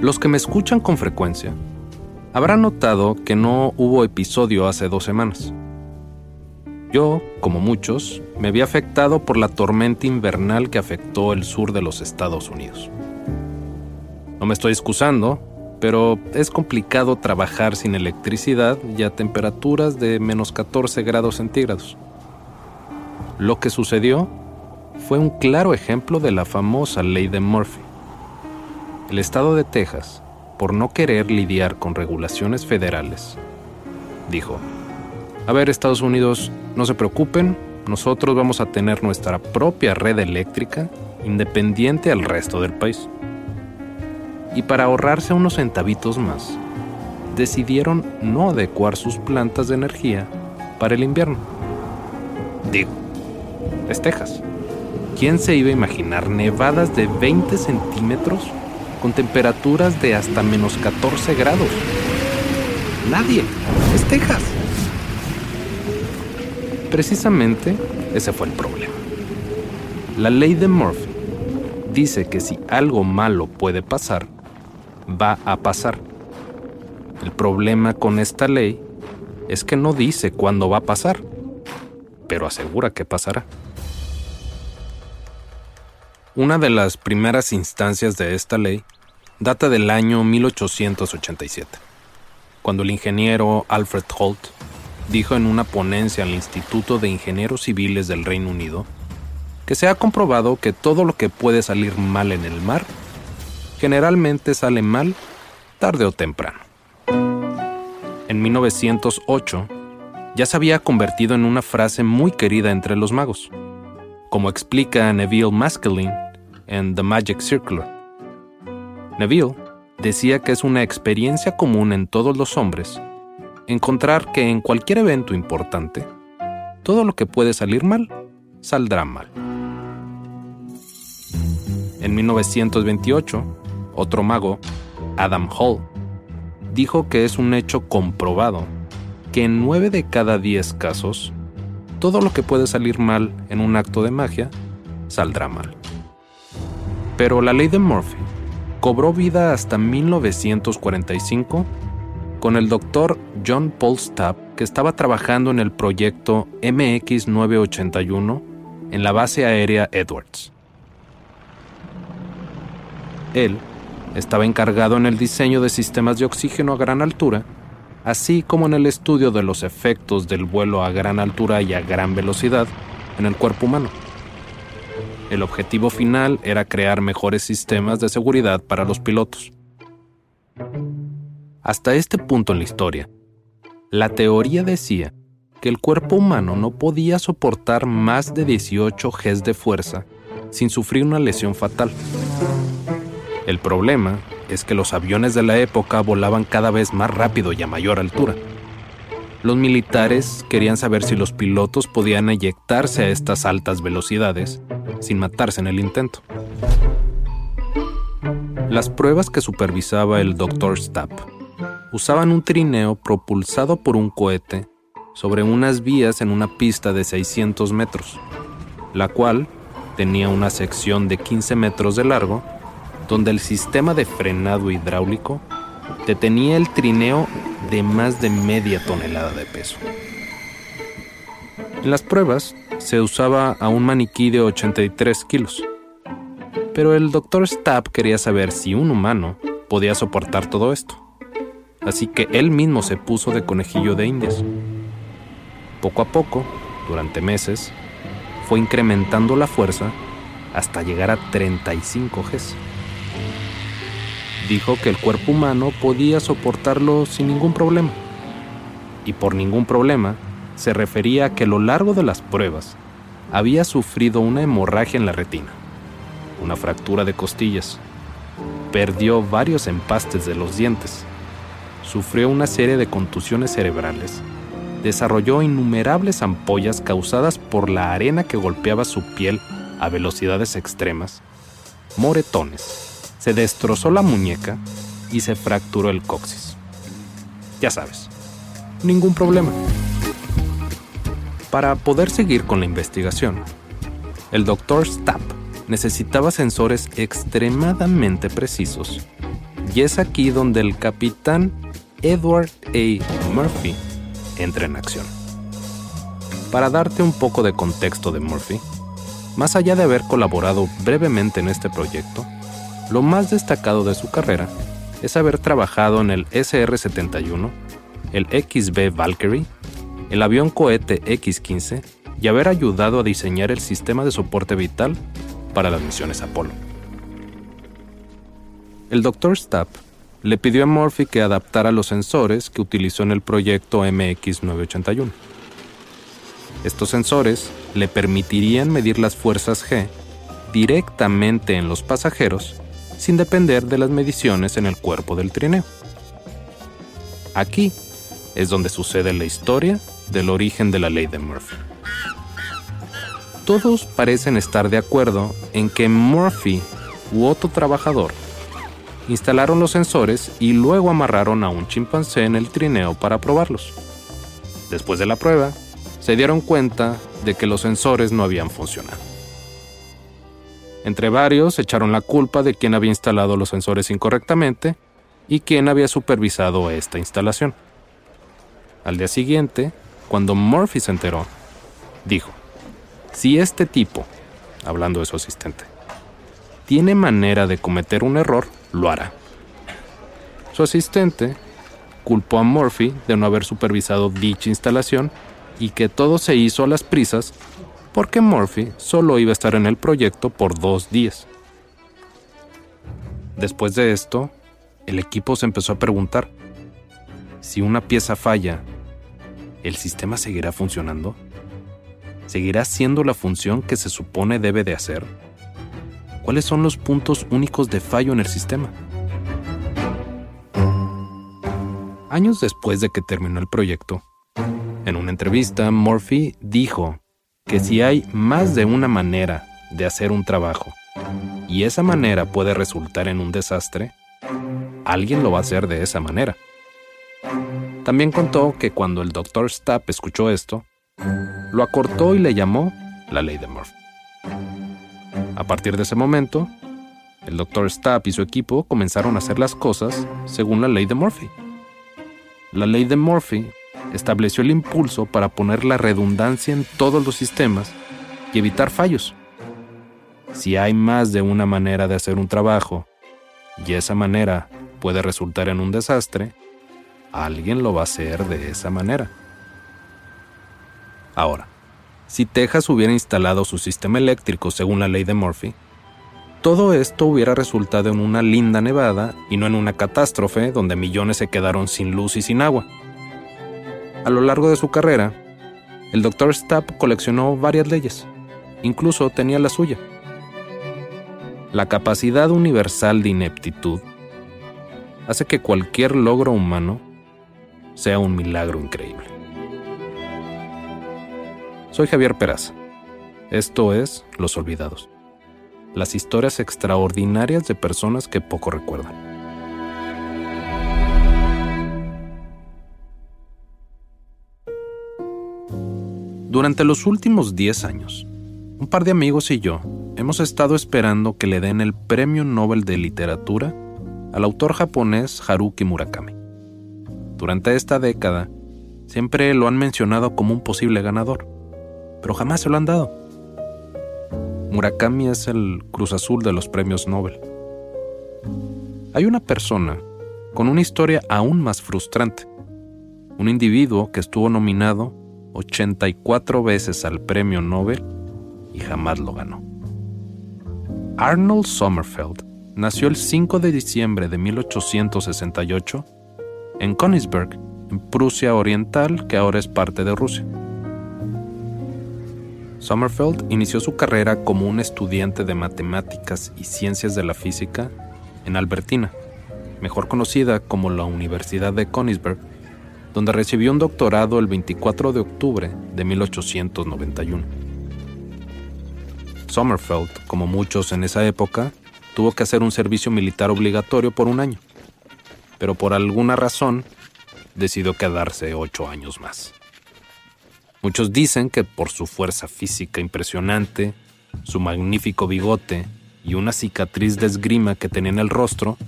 Los que me escuchan con frecuencia habrán notado que no hubo episodio hace dos semanas. Yo, como muchos, me vi afectado por la tormenta invernal que afectó el sur de los Estados Unidos. No me estoy excusando, pero es complicado trabajar sin electricidad y a temperaturas de menos 14 grados centígrados. Lo que sucedió fue un claro ejemplo de la famosa ley de Murphy. El estado de Texas, por no querer lidiar con regulaciones federales, dijo, a ver Estados Unidos, no se preocupen, nosotros vamos a tener nuestra propia red eléctrica independiente al resto del país. Y para ahorrarse unos centavitos más, decidieron no adecuar sus plantas de energía para el invierno. Digo, es Texas. ¿Quién se iba a imaginar nevadas de 20 centímetros con temperaturas de hasta menos 14 grados? Nadie. Es Texas. Precisamente ese fue el problema. La ley de Murphy dice que si algo malo puede pasar, va a pasar. El problema con esta ley es que no dice cuándo va a pasar, pero asegura que pasará. Una de las primeras instancias de esta ley data del año 1887, cuando el ingeniero Alfred Holt dijo en una ponencia al Instituto de Ingenieros Civiles del Reino Unido que se ha comprobado que todo lo que puede salir mal en el mar generalmente sale mal tarde o temprano. En 1908 ya se había convertido en una frase muy querida entre los magos, como explica Neville Maskelyne en The Magic Circular. Neville decía que es una experiencia común en todos los hombres encontrar que en cualquier evento importante, todo lo que puede salir mal, saldrá mal. En 1928, otro mago, Adam Hall, dijo que es un hecho comprobado que en 9 de cada 10 casos, todo lo que puede salir mal en un acto de magia, saldrá mal. Pero la ley de Murphy cobró vida hasta 1945 con el doctor John Paul Stapp, que estaba trabajando en el proyecto MX981 en la base aérea Edwards. Él estaba encargado en el diseño de sistemas de oxígeno a gran altura, así como en el estudio de los efectos del vuelo a gran altura y a gran velocidad en el cuerpo humano. El objetivo final era crear mejores sistemas de seguridad para los pilotos. Hasta este punto en la historia, la teoría decía que el cuerpo humano no podía soportar más de 18 Gs de fuerza sin sufrir una lesión fatal. El problema es que los aviones de la época volaban cada vez más rápido y a mayor altura. Los militares querían saber si los pilotos podían eyectarse a estas altas velocidades sin matarse en el intento. Las pruebas que supervisaba el Dr. Stapp usaban un trineo propulsado por un cohete sobre unas vías en una pista de 600 metros, la cual tenía una sección de 15 metros de largo, donde el sistema de frenado hidráulico detenía el trineo de más de media tonelada de peso. En las pruebas se usaba a un maniquí de 83 kilos, pero el doctor Stapp quería saber si un humano podía soportar todo esto. Así que él mismo se puso de conejillo de indias. Poco a poco, durante meses, fue incrementando la fuerza hasta llegar a 35 Gs. Dijo que el cuerpo humano podía soportarlo sin ningún problema. Y por ningún problema se refería a que a lo largo de las pruebas había sufrido una hemorragia en la retina, una fractura de costillas, perdió varios empastes de los dientes, sufrió una serie de contusiones cerebrales, desarrolló innumerables ampollas causadas por la arena que golpeaba su piel a velocidades extremas, moretones, se destrozó la muñeca y se fracturó el coxis. Ya sabes, ningún problema. Para poder seguir con la investigación, el doctor Stapp necesitaba sensores extremadamente precisos, y es aquí donde el capitán Edward A. Murphy entra en acción. Para darte un poco de contexto de Murphy, más allá de haber colaborado brevemente en este proyecto, lo más destacado de su carrera es haber trabajado en el SR-71, el XB Valkyrie el avión cohete X-15 y haber ayudado a diseñar el sistema de soporte vital para las misiones Apolo. El Dr. Stapp le pidió a Murphy que adaptara los sensores que utilizó en el proyecto MX-981. Estos sensores le permitirían medir las fuerzas G directamente en los pasajeros sin depender de las mediciones en el cuerpo del trineo. Aquí es donde sucede la historia del origen de la ley de Murphy. Todos parecen estar de acuerdo en que Murphy u otro trabajador instalaron los sensores y luego amarraron a un chimpancé en el trineo para probarlos. Después de la prueba, se dieron cuenta de que los sensores no habían funcionado. Entre varios echaron la culpa de quien había instalado los sensores incorrectamente y quien había supervisado esta instalación. Al día siguiente, cuando Murphy se enteró, dijo, si este tipo, hablando de su asistente, tiene manera de cometer un error, lo hará. Su asistente culpó a Murphy de no haber supervisado dicha instalación y que todo se hizo a las prisas porque Murphy solo iba a estar en el proyecto por dos días. Después de esto, el equipo se empezó a preguntar, si una pieza falla ¿el sistema seguirá funcionando? ¿Seguirá siendo la función que se supone debe de hacer? ¿Cuáles son los puntos únicos de fallo en el sistema? Años después de que terminó el proyecto, en una entrevista, Murphy dijo que si hay más de una manera de hacer un trabajo y esa manera puede resultar en un desastre, alguien lo va a hacer de esa manera. También contó que cuando el Dr. Stapp escuchó esto, lo acortó y le llamó la ley de Murphy. A partir de ese momento, el Dr. Stapp y su equipo comenzaron a hacer las cosas según la ley de Murphy. La ley de Murphy estableció el impulso para poner la redundancia en todos los sistemas y evitar fallos. Si hay más de una manera de hacer un trabajo y esa manera puede resultar en un desastre, alguien lo va a hacer de esa manera. Ahora, si Texas hubiera instalado su sistema eléctrico según la ley de Murphy, todo esto hubiera resultado en una linda nevada y no en una catástrofe donde millones se quedaron sin luz y sin agua. A lo largo de su carrera, el Dr. Stapp coleccionó varias leyes, incluso tenía la suya. La capacidad universal de ineptitud hace que cualquier logro humano sea un milagro increíble. Soy Javier Peraza. Esto es Los Olvidados. Las historias extraordinarias de personas que poco recuerdan. Durante los últimos 10 años, un par de amigos y yo hemos estado esperando que le den el Premio Nobel de Literatura al autor japonés Haruki Murakami. Durante esta década, siempre lo han mencionado como un posible ganador, pero jamás se lo han dado. Murakami es el Cruz Azul de los premios Nobel. Hay una persona con una historia aún más frustrante. Un individuo que estuvo nominado 84 veces al premio Nobel y jamás lo ganó. Arnold Sommerfeld nació el 5 de diciembre de 1868 en Königsberg, en Prusia Oriental, que ahora es parte de Rusia. Sommerfeld inició su carrera como un estudiante de matemáticas y ciencias de la física en Albertina, mejor conocida como la Universidad de Königsberg, donde recibió un doctorado el 24 de octubre de 1891. Sommerfeld, como muchos en esa época, tuvo que hacer un servicio militar obligatorio por un año, pero por alguna razón decidió quedarse ocho años más. Muchos dicen que por su fuerza física impresionante, su magnífico bigote y una cicatriz de esgrima que tenía en el rostro,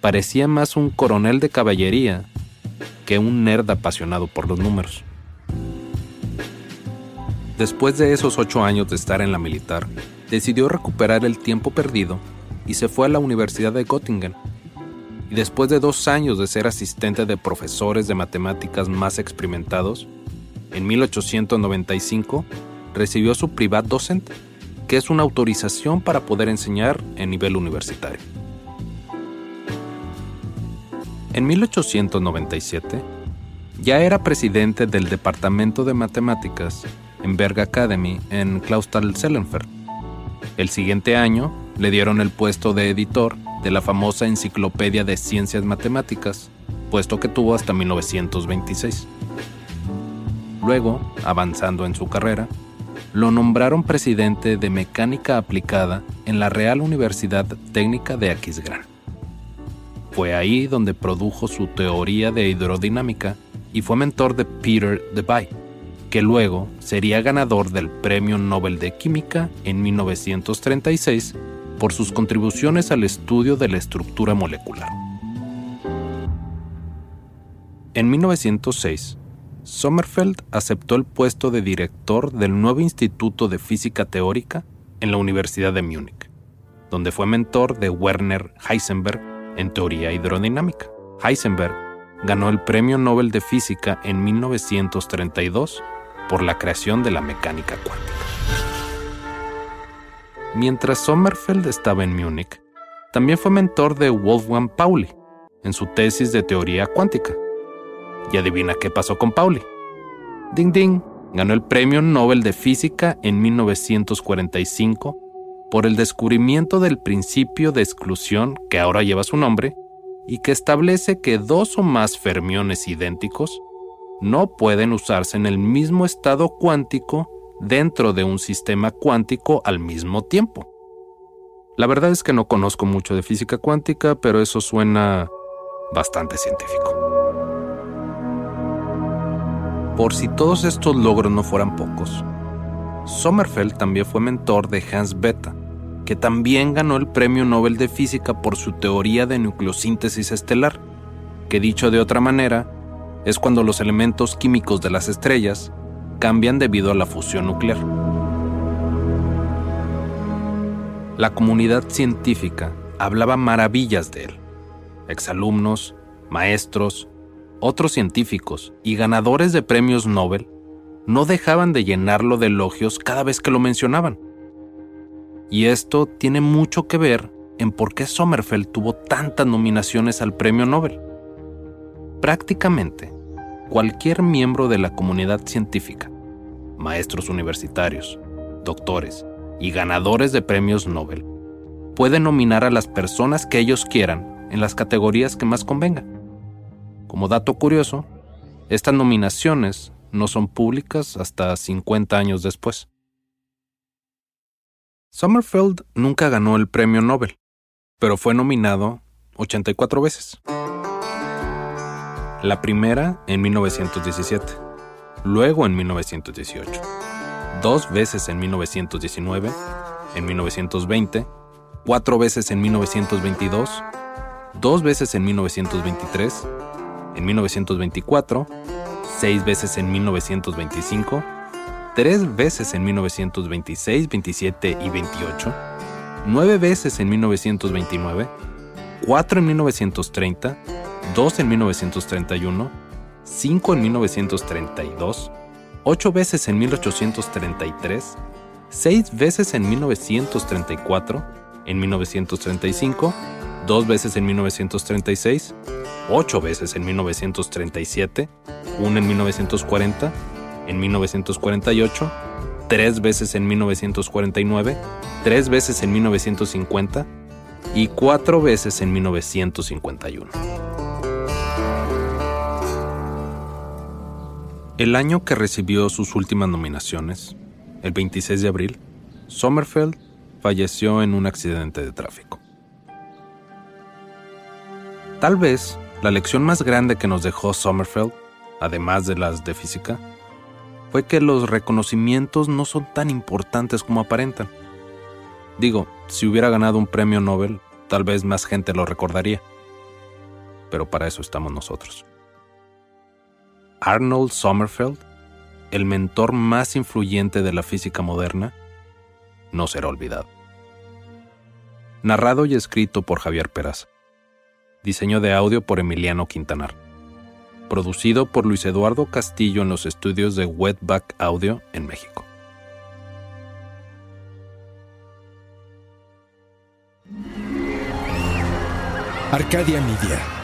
parecía más un coronel de caballería que un nerd apasionado por los números. Después de esos ocho años de estar en la militar, decidió recuperar el tiempo perdido y se fue a la Universidad de Göttingen. Y después de dos años de ser asistente de profesores de matemáticas más experimentados, en 1895 recibió su privat docente, que es una autorización para poder enseñar en nivel universitario. En 1897 ya era presidente del Departamento de Matemáticas en Berg Academy en Clausthal-Zellenfeld. El siguiente año le dieron el puesto de editor de la famosa Enciclopedia de Ciencias Matemáticas, puesto que tuvo hasta 1926. Luego, avanzando en su carrera, lo nombraron presidente de Mecánica Aplicada en la Real Universidad Técnica de Aquisgrán. Fue ahí donde produjo su teoría de hidrodinámica y fue mentor de Peter Debye, que luego sería ganador del Premio Nobel de Química en 1936 por sus contribuciones al estudio de la estructura molecular. En 1906, Sommerfeld aceptó el puesto de director del nuevo Instituto de Física Teórica en la Universidad de Múnich, donde fue mentor de Werner Heisenberg en teoría hidrodinámica. Heisenberg ganó el Premio Nobel de Física en 1932 por la creación de la mecánica cuántica. Mientras Sommerfeld estaba en Múnich, también fue mentor de Wolfgang Pauli en su tesis de teoría cuántica. Y adivina qué pasó con Pauli. Ding Ding ganó el Premio Nobel de Física en 1945 por el descubrimiento del principio de exclusión que ahora lleva su nombre y que establece que dos o más fermiones idénticos no pueden usarse en el mismo estado cuántico dentro de un sistema cuántico al mismo tiempo. La verdad es que no conozco mucho de física cuántica, pero eso suena bastante científico. Por si todos estos logros no fueran pocos, Sommerfeld también fue mentor de Hans Bethe, que también ganó el Premio Nobel de Física por su teoría de nucleosíntesis estelar, que dicho de otra manera, es cuando los elementos químicos de las estrellas cambian debido a la fusión nuclear. La comunidad científica hablaba maravillas de él. Exalumnos, maestros, otros científicos y ganadores de premios Nobel no dejaban de llenarlo de elogios cada vez que lo mencionaban. Y esto tiene mucho que ver en por qué Sommerfeld tuvo tantas nominaciones al premio Nobel. Prácticamente, cualquier miembro de la comunidad científica, maestros universitarios, doctores y ganadores de premios Nobel, puede nominar a las personas que ellos quieran en las categorías que más convengan. Como dato curioso, estas nominaciones no son públicas hasta 50 años después. Sommerfeld nunca ganó el premio Nobel, pero fue nominado 84 veces. La primera en 1917, luego en 1918, dos veces en 1919, en 1920, cuatro veces en 1922, dos veces en 1923, en 1924, seis veces en 1925, tres veces en 1926, 27 y 28, nueve veces en 1929, 4 en 1930, 2 en 1931, 5 en 1932, 8 veces en 1833, 6 veces en 1934, en 1935, 2 veces en 1936, 8 veces en 1937, 1 en 1940, en 1948, 3 veces en 1949, 3 veces en 1950 y 4 veces en 1951. El año que recibió sus últimas nominaciones, el 26 de abril, Sommerfeld falleció en un accidente de tráfico. Tal vez la lección más grande que nos dejó Sommerfeld, además de las de física, fue que los reconocimientos no son tan importantes como aparentan. Digo, si hubiera ganado un premio Nobel, tal vez más gente lo recordaría. Pero para eso estamos nosotros. Arnold Sommerfeld, el mentor más influyente de la física moderna, no será olvidado. Narrado y escrito por Javier Peraza. Diseño de audio por Emiliano Quintanar. Producido por Luis Eduardo Castillo en los estudios de Wetback Audio en México. Arcadia Media.